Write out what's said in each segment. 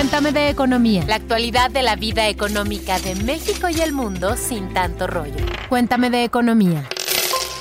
Cuéntame de economía. La actualidad de la vida económica de México y el mundo sin tanto rollo. Cuéntame de economía.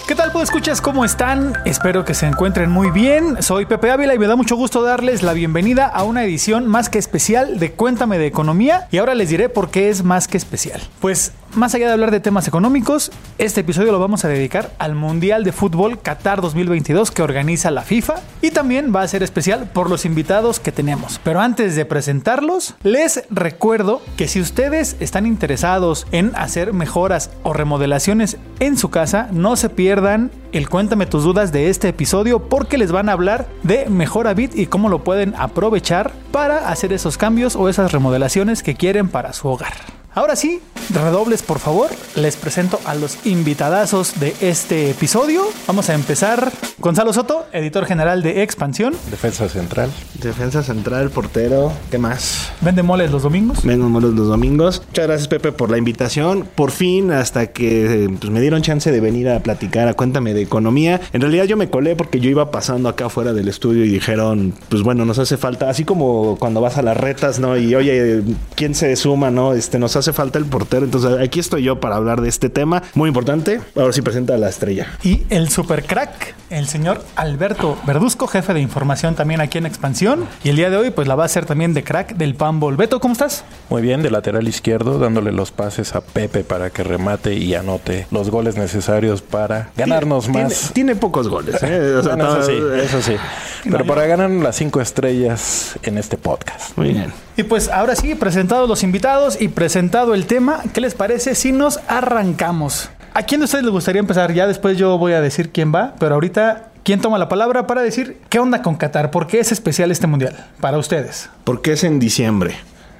¿Qué tal, pues escuchas? ¿Cómo están? Espero que se encuentren muy bien. Soy Pepe Ávila y me da mucho gusto darles la bienvenida a una edición más que especial de Cuéntame de Economía. Y ahora les diré por qué es más que especial. Pues más allá de hablar de temas económicos, este episodio lo vamos a dedicar al Mundial de Fútbol Qatar 2022 que organiza la FIFA y también va a ser especial por los invitados que tenemos. Pero antes de presentarlos, les recuerdo que si ustedes están interesados en hacer mejoras o remodelaciones en su casa, no se pierdan el Cuéntame tus dudas de este episodio porque les van a hablar de Mejorabit y cómo lo pueden aprovechar para hacer esos cambios o esas remodelaciones que quieren para su hogar. Ahora sí, redobles por favor, les presento a los invitadazos de este episodio. Vamos a empezar. Gonzalo Soto, editor general de Expansión. Defensa central. Defensa central, portero. ¿Qué más? Vende moles los domingos. Vende moles los domingos. Muchas gracias Pepe por la invitación. Por fin, hasta que pues, me dieron chance de venir a platicar a Cuéntame de Economía. En realidad yo me colé porque yo iba pasando acá afuera del estudio y dijeron, pues bueno, nos hace falta, así como cuando vas a las retas, ¿no? Y oye, ¿quién se suma, no? Este, nos hace falta el portero. Entonces aquí estoy yo para hablar de este tema muy importante. Ahora sí presenta a la estrella. Y el super crack, el señor Alberto Verduzco, jefe de información también aquí en Expansión. Y el día de hoy pues la va a hacer también de crack del Pambol. Beto, ¿cómo estás? Muy bien, de lateral izquierdo, dándole los pases a Pepe para que remate y anote los goles necesarios para ganarnos más. Tiene, pocos goles. ¿eh? eso sí, eso sí. Pero para ganar las cinco estrellas en este podcast. Muy bien. Y pues ahora sí, presentados los invitados y presentado el tema, ¿qué les parece si nos arrancamos? ¿A quién de ustedes les gustaría empezar? Ya después yo voy a decir quién va, pero ahorita ¿Quién toma la palabra para decir qué onda con Qatar? ¿Por qué es especial este mundial para ustedes? Porque es en diciembre.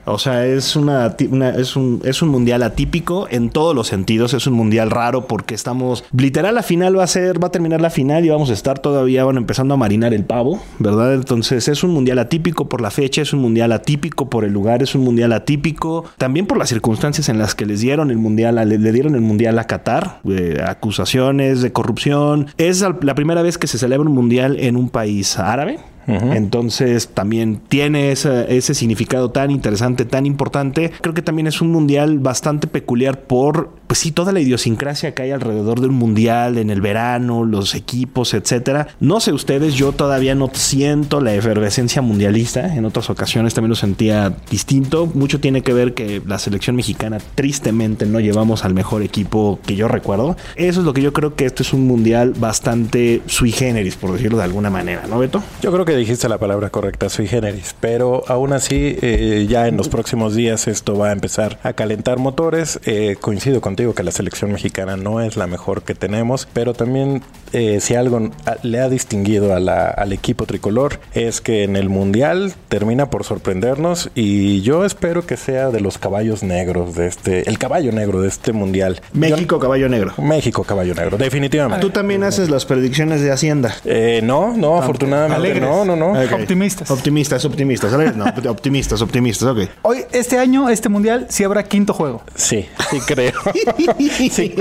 O sea, es, una, es, un, es un mundial atípico en todos los sentidos. Es un mundial raro porque estamos. Literal, la final va a ser, va a terminar la final y vamos a estar todavía bueno, empezando a marinar el pavo, ¿verdad? Entonces es un mundial atípico por la fecha, es un mundial atípico por el lugar, es un mundial atípico también por las circunstancias en las que les dieron el mundial, le, le dieron el mundial a Qatar, acusaciones de corrupción. Es la primera vez que se celebra un mundial en un país árabe. Entonces también tiene ese significado tan interesante, tan importante. Creo que también es un mundial bastante peculiar por, pues sí, toda la idiosincrasia que hay alrededor del mundial, en el verano, los equipos, etcétera. No sé ustedes, yo todavía no siento la efervescencia mundialista. En otras ocasiones también lo sentía distinto. Mucho tiene que ver que la selección mexicana tristemente no llevamos al mejor equipo que yo recuerdo. Eso es lo que yo creo que esto es un mundial bastante sui generis, por decirlo de alguna manera, ¿no, Beto? Yo creo que dijiste la palabra correcta, sui generis, pero aún así eh, ya en los próximos días esto va a empezar a calentar motores. Eh, coincido contigo que la selección mexicana no es la mejor que tenemos, pero también eh, si algo le ha distinguido al equipo tricolor es que en el mundial termina por sorprendernos y yo espero que sea de los caballos negros de este, el caballo negro de este mundial. México caballo negro. México caballo negro, definitivamente. Tú también haces las predicciones de Hacienda. no, no, afortunadamente no, no, no. Optimistas. Optimistas, optimistas. No, optimistas, optimistas, ok. Hoy, este año, este mundial, sí habrá quinto juego. Sí, sí creo. sí,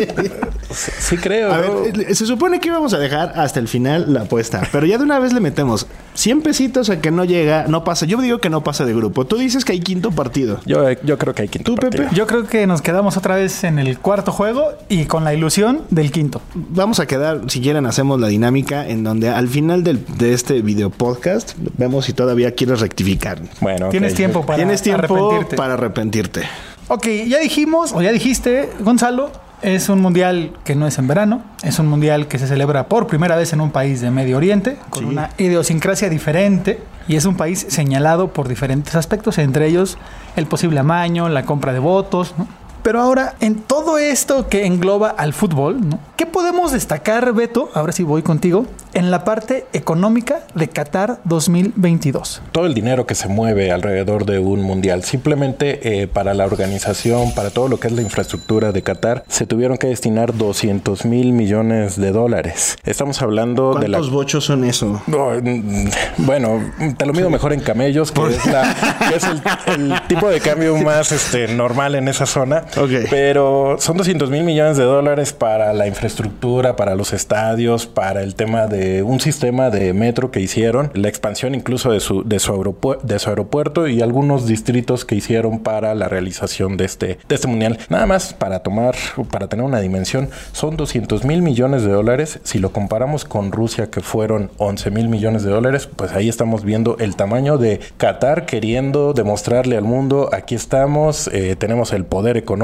sí, creo. A ver, se supone que íbamos a dejar hasta el final la apuesta, pero ya de una vez le metemos 100 pesitos a que no llega, no pasa. Yo digo que no pasa de grupo. Tú dices que hay quinto partido. Yo, yo creo que hay quinto ¿Tú, partido. Pepe? Yo creo que nos quedamos otra vez en el cuarto juego y con la ilusión del quinto. Vamos a quedar, si quieren, hacemos la dinámica en donde al final del, de este video podcast vemos si todavía quieres rectificar. Bueno, tienes tiempo para Tienes tiempo arrepentirte. para arrepentirte. Ok, ya dijimos, o ya dijiste, Gonzalo, es un mundial que no es en verano, es un mundial que se celebra por primera vez en un país de Medio Oriente, con Sí. una idiosincrasia diferente, y es un país señalado por diferentes aspectos, entre ellos el posible amaño, la compra de votos, ¿no? Pero ahora, en todo esto que engloba al fútbol, ¿no? ¿qué podemos destacar, Beto? Ahora sí voy contigo, en la parte económica de Qatar 2022? Todo el dinero que se mueve alrededor de un mundial, simplemente eh, para la organización, para todo lo que es la infraestructura de Qatar, se tuvieron que destinar 200 mil millones de dólares. Estamos hablando de la... ¿Cuántos bochos son eso? Mm, bueno, te lo mido mejor en camellos, que es, la, que es el, el, tipo de cambio más este, normal en esa zona. Ok. Pero son 200 mil millones de dólares para la infraestructura, para los estadios, para el tema de un sistema de metro que hicieron, la expansión incluso de su, de su, aeropu de su aeropuerto y algunos distritos que hicieron para la realización de este, de este mundial. Nada más para tomar, para tener una dimensión, son 200 mil millones de dólares. Si lo comparamos con Rusia, que fueron 11 mil millones de dólares, pues ahí estamos viendo el tamaño de Qatar queriendo demostrarle al mundo, aquí estamos, eh, tenemos el poder económico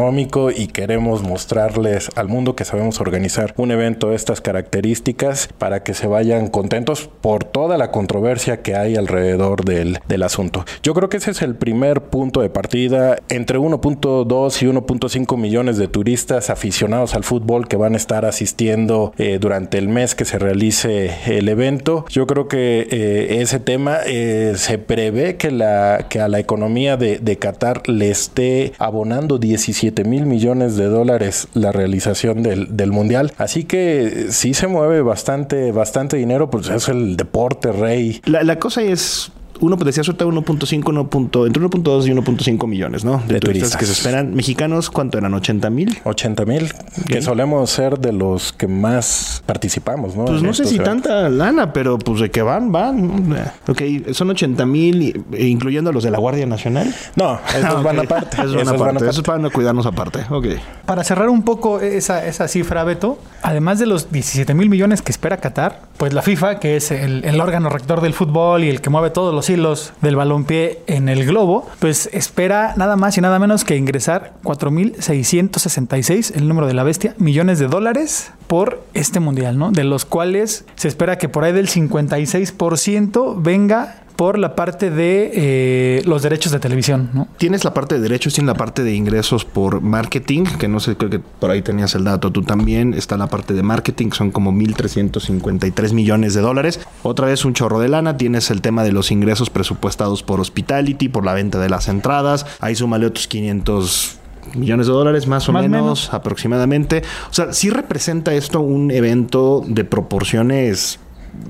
y queremos mostrarles al mundo que sabemos organizar un evento de estas características para que se vayan contentos por toda la controversia que hay alrededor del, del asunto. Yo creo que ese es el primer punto de partida entre 1.2 y 1.5 millones de turistas aficionados al fútbol que van a estar asistiendo eh, durante el mes que se realice el evento. Yo creo que eh, ese tema eh, se prevé que, la, que a la economía de, de Qatar le esté abonando 17 mil millones de dólares la realización del, del, mundial. Así que sí se mueve bastante, bastante dinero, pues es el deporte rey. La, la cosa es uno decía suelta 1.5, 1. entre 1.2 y 1.5 millones, ¿no? De, de turistas, turistas, que se esperan. Mexicanos, ¿cuánto eran? ¿80 mil? 80 mil, que solemos ser de los que más participamos, ¿no? Pues en no sé si eventos. tanta lana, pero pues de que van, van. Ok, son 80 mil, incluyendo los de la Guardia Nacional. No, esos ah, okay. van aparte. Esos, van aparte. Esos van a cuidarnos aparte. Ok. Para cerrar un poco esa, esa cifra, Beto, además de los 17 mil millones que espera Qatar, pues la FIFA, que es el, órgano rector del fútbol y el que mueve todos los hilos del balompié en el globo, pues espera nada más y nada menos que ingresar 4.666, el número de la bestia, millones de dólares por este mundial, ¿no? De los cuales se espera que por ahí del 56% venga por la parte de eh, los derechos de televisión, ¿no? Tienes la parte de derechos, tienes la parte de ingresos por marketing, que no sé, creo que por ahí tenías el dato tú también. Está la parte de marketing, son como 1.353 millones de dólares. Otra vez un chorro de lana. Tienes el tema de los ingresos presupuestados por hospitality, por la venta de las entradas. Ahí súmale otros 500 millones de dólares más o más menos, menos, aproximadamente. O sea, sí representa esto un evento de proporciones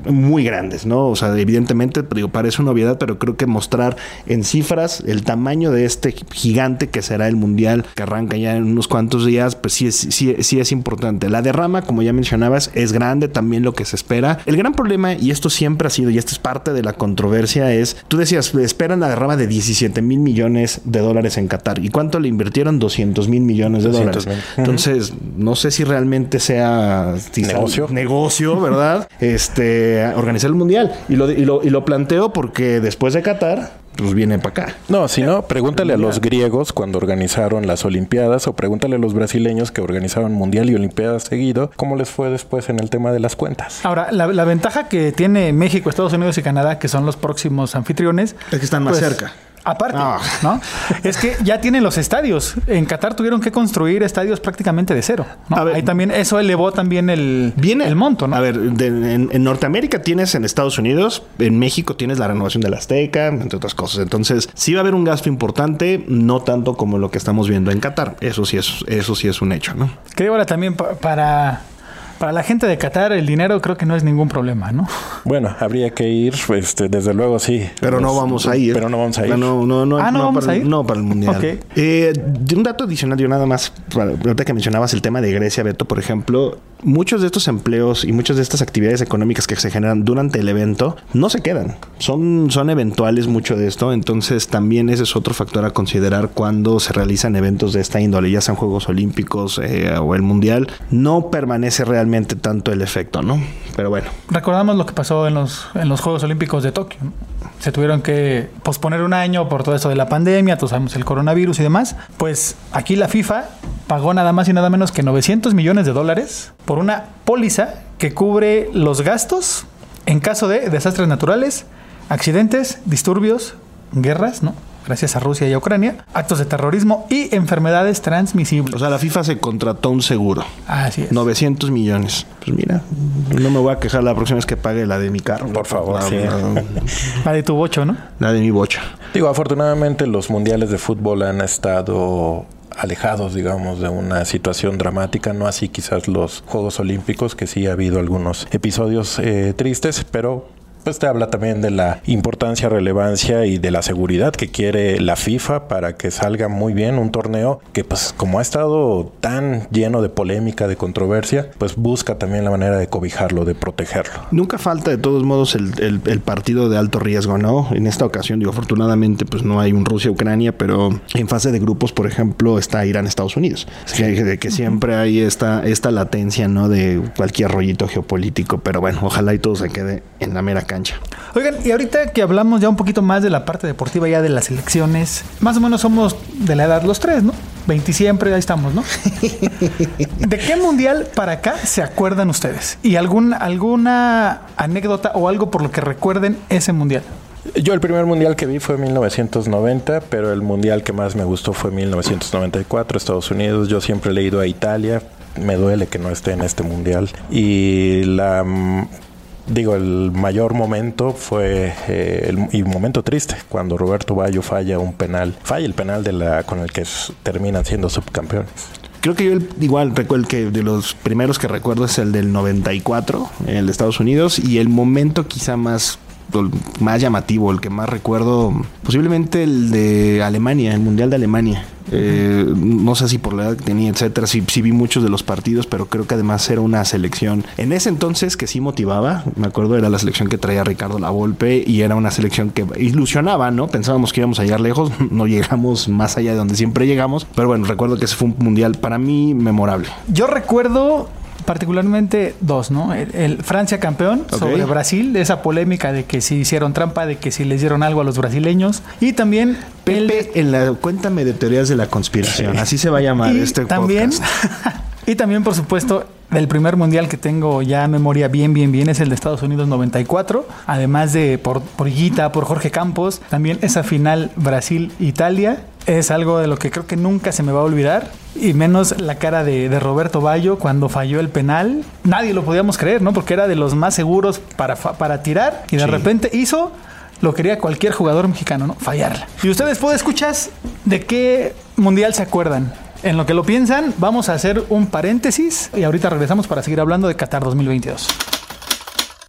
muy grandes, ¿no? O sea, evidentemente, digo, parece una obviedad, pero creo que mostrar en cifras el tamaño de este gigante que será el mundial que arranca ya en unos cuantos días, pues sí es, sí, sí es importante. La derrama, como ya mencionabas, es grande, también lo que se espera. El gran problema, y esto siempre ha sido, y esto es parte de la controversia, es, tú decías, esperan la derrama de 17 mil millones de dólares en Qatar. ¿Y cuánto le invirtieron? 200 mil millones de dólares. Entonces, no sé si realmente sea negocio, negocio ¿verdad? Este organizar el mundial. Y lo, y lo, y lo planteo porque después de Qatar, pues viene para acá. No, si no, pregúntale a los griegos cuando organizaron las Olimpiadas o pregúntale a los brasileños que organizaron Mundial y Olimpiadas seguido, cómo les fue después en el tema de las cuentas. Ahora, la, la ventaja que tiene México, Estados Unidos y Canadá, que son los próximos anfitriones, es que están más pues, cerca. Aparte, oh. ¿no? Es que ya tienen los estadios. En Qatar tuvieron que construir estadios prácticamente de cero. ¿no? Ver, Ahí también eso elevó también el, viene, el monto, ¿no? A ver, de, en, en, Norteamérica tienes en Estados Unidos, en México tienes la renovación de la Azteca, entre otras cosas. Entonces, sí va a haber un gasto importante, no tanto como lo que estamos viendo en Qatar. Eso sí es, eso sí es un hecho, ¿no? Creo ahora también pa para para la gente de Qatar el dinero creo que no es ningún problema, ¿no? Bueno, habría que ir, este, desde luego sí. Pero no vamos a ir. Pero no vamos a ir. No, no, no, ah, no, no vamos para, a ir. No, para el mundial. Okay. Eh, de un dato adicional, yo nada más, ahorita que mencionabas el tema de Grecia, Beto, por ejemplo, muchos de estos empleos y muchas de estas actividades económicas que se generan durante el evento no se quedan. Son, son eventuales mucho de esto. Entonces, también ese es otro factor a considerar cuando se realizan eventos de esta índole, ya sean Juegos Olímpicos eh, o el Mundial. No permanece realmente tanto el efecto, ¿no? Pero bueno. Recordamos lo que pasó en los, en los Juegos Olímpicos de Tokio. Se tuvieron que posponer un año por todo eso de la pandemia, todos sabemos el coronavirus y demás. Pues aquí la FIFA pagó nada más y nada menos que 900 millones de dólares por una póliza que cubre los gastos en caso de desastres naturales, accidentes, disturbios, guerras, ¿no? Gracias a Rusia y a Ucrania, actos de terrorismo y enfermedades transmisibles. O sea, la FIFA se contrató un seguro. Así es. 900 millones. Pues mira, no me voy a quejar la próxima vez que pague la de mi carro. Por favor, la, sí. la- La de tu bocho, ¿no? la de mi bocha. Digo, afortunadamente los mundiales de fútbol han estado alejados, digamos, de una situación dramática, no así quizás los Juegos Olímpicos, que sí ha habido algunos episodios eh, tristes, pero pues te habla también de la importancia, relevancia y de la seguridad que quiere la FIFA para que salga muy bien un torneo que pues como ha estado tan lleno de polémica, de controversia, pues busca también la manera de cobijarlo, de protegerlo. Nunca falta de todos modos el, el- el partido de alto riesgo, ¿no? En esta ocasión, digo, afortunadamente, pues no hay un Rusia-Ucrania, pero en fase de grupos, por ejemplo, está Irán-Estados Unidos. Es que, siempre hay esta, esta latencia, ¿no? De cualquier rollito geopolítico, pero bueno, ojalá y todo se quede en la mera cancha. Oigan, y ahorita que hablamos ya un poquito más de la parte deportiva, ya de las elecciones, más o menos somos de la edad los tres, ¿no? 20 siempre, ahí estamos, ¿no? ¿De qué mundial para acá se acuerdan ustedes? ¿Y algún, alguna anécdota o algo por lo que recuerden ese mundial? Yo el primer mundial que vi fue en 1990, pero el mundial que más me gustó fue 1994, Estados Unidos. Yo siempre he leído a Italia. Me duele que no esté en este mundial. Y la digo, el mayor momento fue eh, el y momento triste cuando Roberto Bayo falla un penal, falla el penal de la con el que terminan siendo subcampeones. Creo que yo el- igual recuerdo que de los primeros que recuerdo es el del 94, el de Estados Unidos, y el momento quizá más más llamativo, el que más recuerdo, posiblemente el de Alemania, el Mundial de Alemania. Eh, no sé si por la edad que tenía, etcétera, sí, sí vi muchos de los partidos, pero creo que además era una selección en ese entonces que sí motivaba. Me acuerdo, era la selección que traía Ricardo Lavolpe y era una selección que ilusionaba, ¿no? Pensábamos que íbamos a llegar lejos, no llegamos más allá de donde siempre llegamos, pero bueno, recuerdo que ese fue un mundial para mí memorable. Yo recuerdo particularmente dos, ¿no? El, el Francia campeón sobre Brasil, esa polémica de que si hicieron trampa, de que si les dieron algo a los brasileños. Y también el- Pepe, en la cuéntame de teorías de la conspiración. Así se va a llamar y este también, podcast. y también, por supuesto, el primer mundial que tengo ya memoria bien, bien, bien es el de Estados Unidos 94. Además de por, por Higuita, por Jorge Campos, también esa final Brasil-Italia es algo de lo que creo que nunca se me va a olvidar. Y menos la cara de, de Roberto Bayo cuando falló el penal. Nadie lo podíamos creer, ¿no? Porque era de los más seguros para, para tirar y de Sí. repente hizo lo quería cualquier jugador mexicano, ¿no? Fallarla. Y ustedes, ¿puedo escuchas de qué mundial se acuerdan? En lo que lo piensan, vamos a hacer un paréntesis y ahorita regresamos para seguir hablando de Qatar 2022.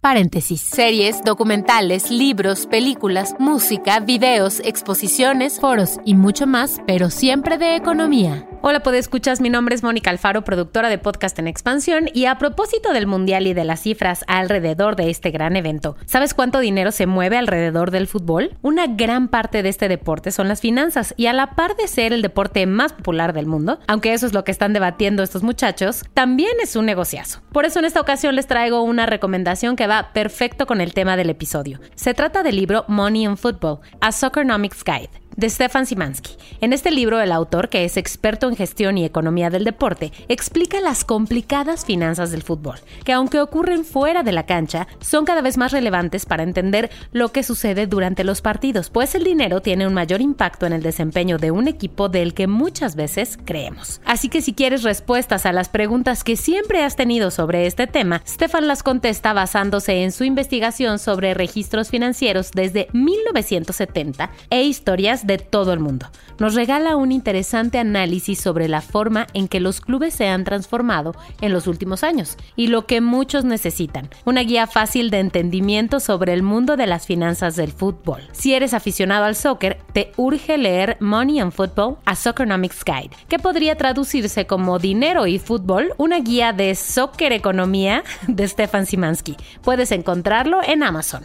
Paréntesis. Series, documentales, libros, películas, música, videos, exposiciones, foros y mucho más, pero siempre de economía. Hola, escuchas. Mi nombre es Mónica Alfaro, productora de podcast en expansión. Y a propósito del mundial y de las cifras alrededor de este gran evento, ¿sabes cuánto dinero se mueve alrededor del fútbol? Una gran parte de este deporte son las finanzas. Y a la par de ser el deporte más popular del mundo, aunque eso es lo que están debatiendo estos muchachos, también es un negociazo. Por eso en esta ocasión les traigo una recomendación que va perfecto con el tema del episodio. Se trata del libro Money in Football, a Soccernomics Guide de Stefan Simansky. En este libro, el autor, que es experto en gestión y economía del deporte, explica las complicadas finanzas del fútbol, que aunque ocurren fuera de la cancha, son cada vez más relevantes para entender lo que sucede durante los partidos, pues el dinero tiene un mayor impacto en el desempeño de un equipo del que muchas veces creemos. Así que si quieres respuestas a las preguntas que siempre has tenido sobre este tema, Stefan las contesta basándose en su investigación sobre registros financieros desde 1970 e historias de todo el mundo. Nos regala un interesante análisis sobre la forma en que los clubes se han transformado en los últimos años y lo que muchos necesitan, una guía fácil de entendimiento sobre el mundo de las finanzas del fútbol. Si eres aficionado al soccer, te urge leer Money and Football, a Soccernomics Guide, que podría traducirse como Dinero y Fútbol, una guía de soccer economía de Stefan Simansky. Puedes encontrarlo en Amazon.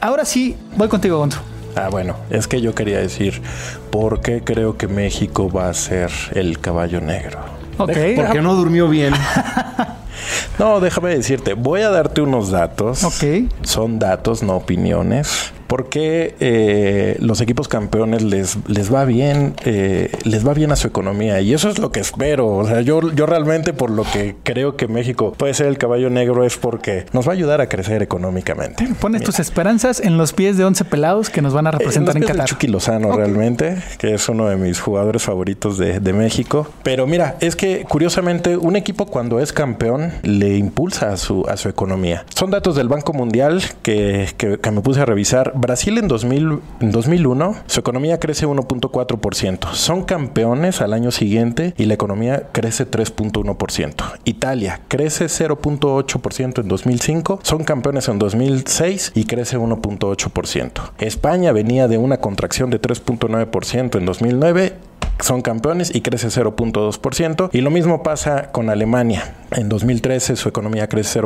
Ahora sí, voy contigo, Gonzo. Ah, bueno, es que yo quería decir por qué creo que México va a ser el caballo negro. Ok. Porque no durmió bien. No, déjame decirte, voy a darte unos datos. Ok. Son datos, no opiniones. Porque eh, los equipos campeones les, les va bien, eh, les va bien a su economía. Y eso es lo que espero. O sea, yo, yo realmente por lo que creo que México puede ser el caballo negro es porque nos va a ayudar a crecer económicamente. Pones tus esperanzas en los pies de 11 pelados que nos van a representar en, los pies de Qatar. Chucky Lozano realmente, que es uno de mis jugadores favoritos de, de México. Pero mira, es que curiosamente un equipo cuando es campeón le impulsa a su, a su economía. Son datos del Banco Mundial que, que- que me puse a revisar. Brasil en, 2000, en 2001, su economía crece 1.4%. Son campeones al año siguiente y la economía crece 3.1%. Italia crece 0.8% en 2005. Son campeones en 2006 y crece 1.8%. España venía de una contracción de 3.9% en 2009 son campeones y crece 0.2%. Y lo mismo pasa con Alemania. En 2013 su economía crece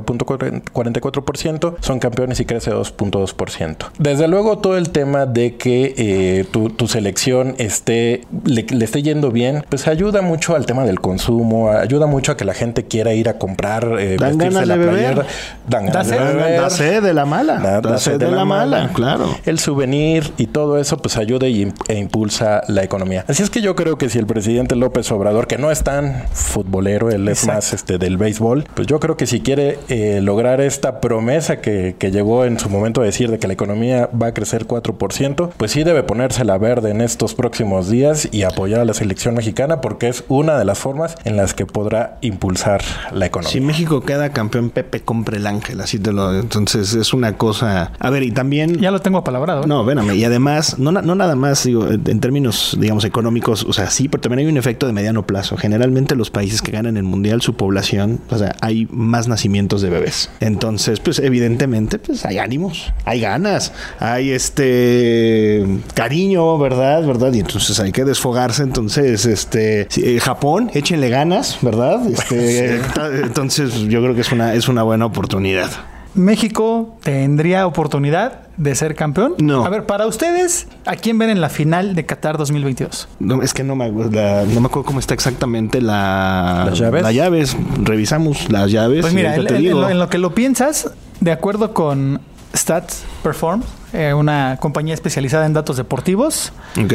0.44%, son campeones y crece 2.2%. Desde luego todo el tema de que eh, tu, tu selección esté, le, le esté yendo bien, pues ayuda mucho al tema del consumo, ayuda mucho a que la gente quiera ir a comprar, eh, Dan vestirse ganas la de beber. playera. Dan Da de sed. beber. Da sed de la mala. Da- Da, sed de, la mala, claro. el souvenir y todo eso pues ayuda y e impulsa la economía. Así es que yo creo que si el presidente López Obrador, que no es tan futbolero, él es Exacto. más este del béisbol, pues yo creo que si quiere eh, lograr esta promesa que, que llegó en su momento a decir de que la economía va a crecer 4%, pues sí debe ponerse la verde en estos próximos días y apoyar a la selección mexicana porque es una de las formas en las que podrá impulsar la economía. Si México queda campeón, Pepe compre el ángel, así te lo. Entonces es una cosa. A ver, y también. Ya lo tengo apalabrado. ¿eh? No, véname. Y además, no, no nada más, digo, en términos, digamos, económicos, o sea, sí, pero también hay un efecto de mediano plazo. Generalmente los países que ganan el mundial, su población, o sea, hay más nacimientos de bebés. Entonces, pues evidentemente, pues hay ánimos, hay ganas, hay este cariño, ¿verdad? ¿Verdad? Y entonces hay que desfogarse. Entonces, este, eh, Japón, échenle ganas, ¿verdad? Este, entonces, yo creo que es una, es una buena oportunidad. México tendría oportunidad de ser campeón. No. A ver, para ustedes, ¿a quién ven en la final de Qatar 2022? No, es que no me, la- no me acuerdo cómo está exactamente la, ¿Las llaves? Las llaves. Revisamos las llaves. Pues mira, en, te en- en digo. lo, en lo que lo piensas, de acuerdo con Stats Perform, eh, una compañía especializada en datos deportivos, Ok.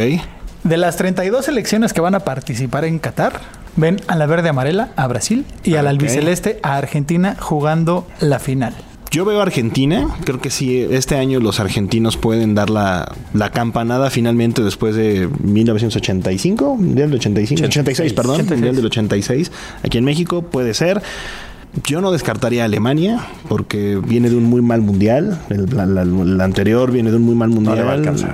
de las 32 selecciones que van a participar en Qatar, ven a la verde amarela a Brasil y a la Ok. albiceleste a Argentina jugando la final. Yo veo a Argentina. Creo que sí, este año los argentinos pueden dar la, la campanada finalmente después de 1985, Mundial del 85, 86, perdón, 86. Mundial del 86. Aquí en México puede ser. Yo no descartaría a Alemania porque viene de un muy mal mundial. El, la- anterior viene de un muy mal mundial. le va a alcanzar.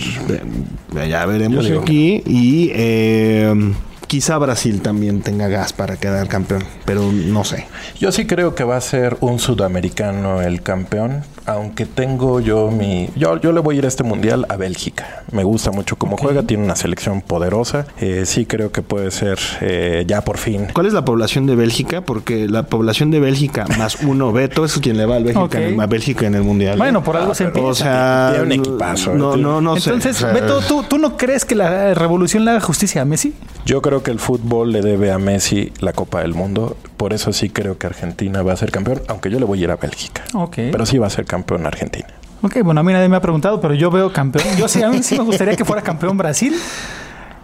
Ya veremos aquí. Y eh, quizá Brasil también tenga gas para quedar campeón, pero no sé. Yo sí creo que va a ser un sudamericano el campeón, aunque tengo yo mi... Yo, yo le voy a ir a este mundial a Bélgica. Me gusta mucho cómo juega, tiene una selección poderosa. Eh, sí creo que puede ser eh, ya por fin. ¿Cuál es la población de Bélgica? Porque la población de Bélgica más uno, Beto, es quien le va al Bélgica, a Bélgica en el Mundial. Bueno, por algo se empieza. O sea, Tiene un equipazo, No, eh. no, no sé. Entonces, sea, Beto, ¿tú, ¿tú no crees que la revolución le haga justicia a Messi? Yo creo que el fútbol le debe a Messi la Copa del Mundo. Por eso sí creo que Argentina va a ser campeón, aunque yo le voy a ir a Bélgica. Pero sí va a ser campeón Argentina. Ok, bueno, a mí nadie me ha preguntado, pero yo veo campeón. Yo sí, a mí sí me gustaría que fuera campeón Brasil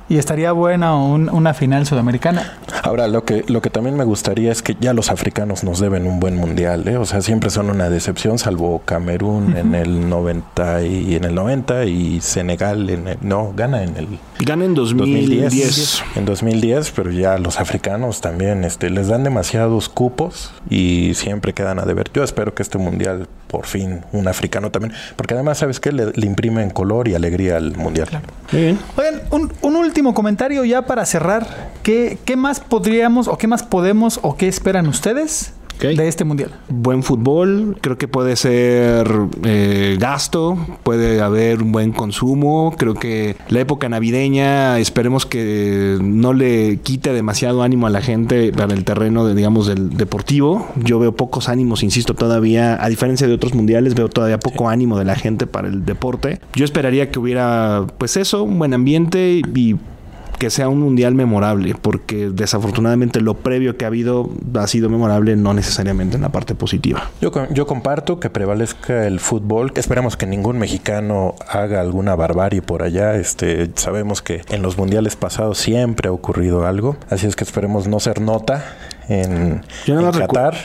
y estaría buena un- una final sudamericana. Ahora, lo que, lo que también me gustaría es que ya los africanos nos deben un buen mundial, ¿eh? O sea, siempre son una decepción, salvo Camerún en el 90 y en el 90 y Senegal en el, no, gana en el Gana en 2010. 2010. En 2010, pero ya los africanos también este, les dan demasiados cupos y siempre quedan a deber. Yo espero que este mundial, por fin, un africano también, porque además, ¿sabes qué? Le, le imprimen color y alegría al mundial. Muy bien. Oigan, un, un último comentario ya para cerrar. ¿Qué, ¿Qué más podríamos o qué más podemos o qué esperan ustedes de este mundial. Buen fútbol, creo que puede ser eh, gasto, puede haber un buen consumo. Creo que la época navideña, esperemos que no le quite demasiado ánimo a la gente para el terreno, de, digamos, del deportivo. Yo veo pocos ánimos, insisto, todavía, a diferencia de otros mundiales, veo todavía poco ánimo de la gente para el deporte. Yo esperaría que hubiera, pues eso, un buen ambiente y que sea un mundial memorable, porque desafortunadamente lo previo que ha habido ha sido memorable, no necesariamente en la parte positiva. Yo, yo comparto que prevalezca el fútbol. Esperamos que ningún mexicano haga alguna barbarie por allá. Este, sabemos que en los mundiales pasados siempre ha ocurrido algo, así es que esperemos no ser nota en, Yo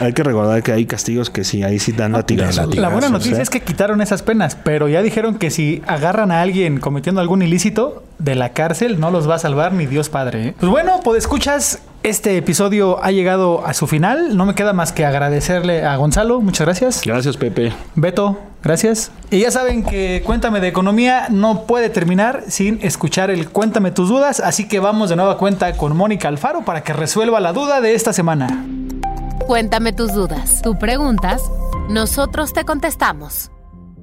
Hay que recordar que hay castigos que sí, ahí sí dan latigazos. La buena noticia es que quitaron esas penas, pero ya dijeron que si agarran a alguien cometiendo algún ilícito de la cárcel, no los va a salvar ni Dios Padre. ¿eh? Pues bueno, pues escuchas, este episodio ha llegado a su final. No me queda más que agradecerle a Gonzalo. Muchas gracias. Gracias, Pepe. Beto, gracias. Y ya saben que Cuéntame de Economía no puede terminar sin escuchar el Cuéntame tus dudas. Así que vamos de nueva cuenta con Mónica Alfaro para que resuelva la duda de esta semana. Cuéntame tus dudas. Tú preguntas, nosotros te contestamos.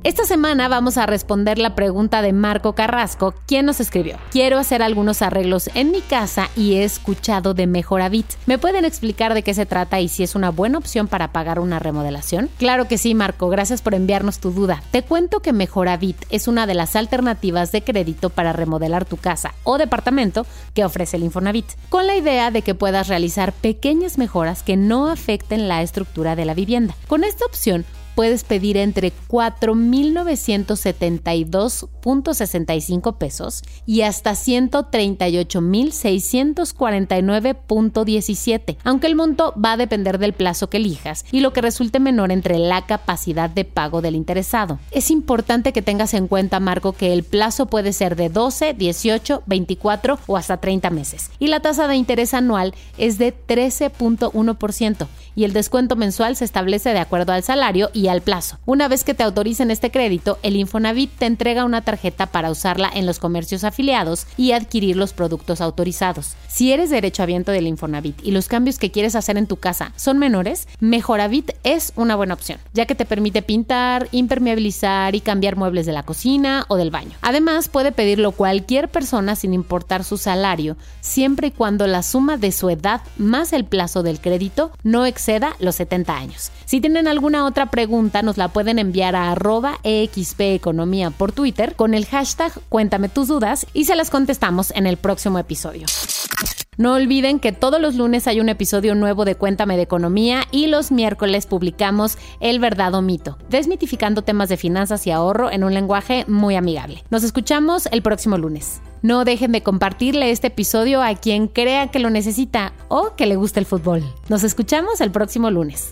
Esta semana vamos a responder la pregunta de Marco Carrasco, quien nos escribió. Quiero hacer algunos arreglos en mi casa y he escuchado de Mejoravit. ¿Me pueden explicar de qué se trata y si es una buena opción para pagar una remodelación? Claro que sí, Marco, gracias por enviarnos tu duda. Te cuento que Mejoravit es una de las alternativas de crédito para remodelar tu casa o departamento que ofrece el Infonavit, con la idea de que puedas realizar pequeñas mejoras que no afecten la estructura de la vivienda. Con esta opción, puedes pedir entre 4.972.65 pesos y hasta 138.649.17, aunque el monto va a depender del plazo que elijas y lo que resulte menor entre la capacidad de pago del interesado. Es importante que tengas en cuenta, Marco, que el plazo puede ser de 12, 18, 24 o hasta 30 meses y la tasa de interés anual es de 13.1% y el descuento mensual se establece de acuerdo al salario al plazo. Una vez que te autoricen este crédito, el Infonavit te entrega una tarjeta para usarla en los comercios afiliados y adquirir los productos autorizados. Si eres derechohabiente del Infonavit y los cambios que quieres hacer en tu casa son menores, Mejoravit es una buena opción, ya que te permite pintar, impermeabilizar y cambiar muebles de la cocina o del baño. Además, puede pedirlo cualquier persona sin importar su salario, siempre y cuando la suma de su edad más el plazo del crédito no exceda los 70 años. Si tienen alguna otra pregunta, nos la pueden enviar a arroba Economía por Twitter con el hashtag Cuéntame tus dudas y se las contestamos en el próximo episodio. No olviden que todos los lunes hay un episodio nuevo de Cuéntame de Economía y los miércoles publicamos El Verdad o Mito, desmitificando temas de finanzas y ahorro en un lenguaje muy amigable. Nos escuchamos el próximo lunes. No dejen de compartirle este episodio a quien crea que lo necesita o que le guste el fútbol. Nos escuchamos el próximo lunes.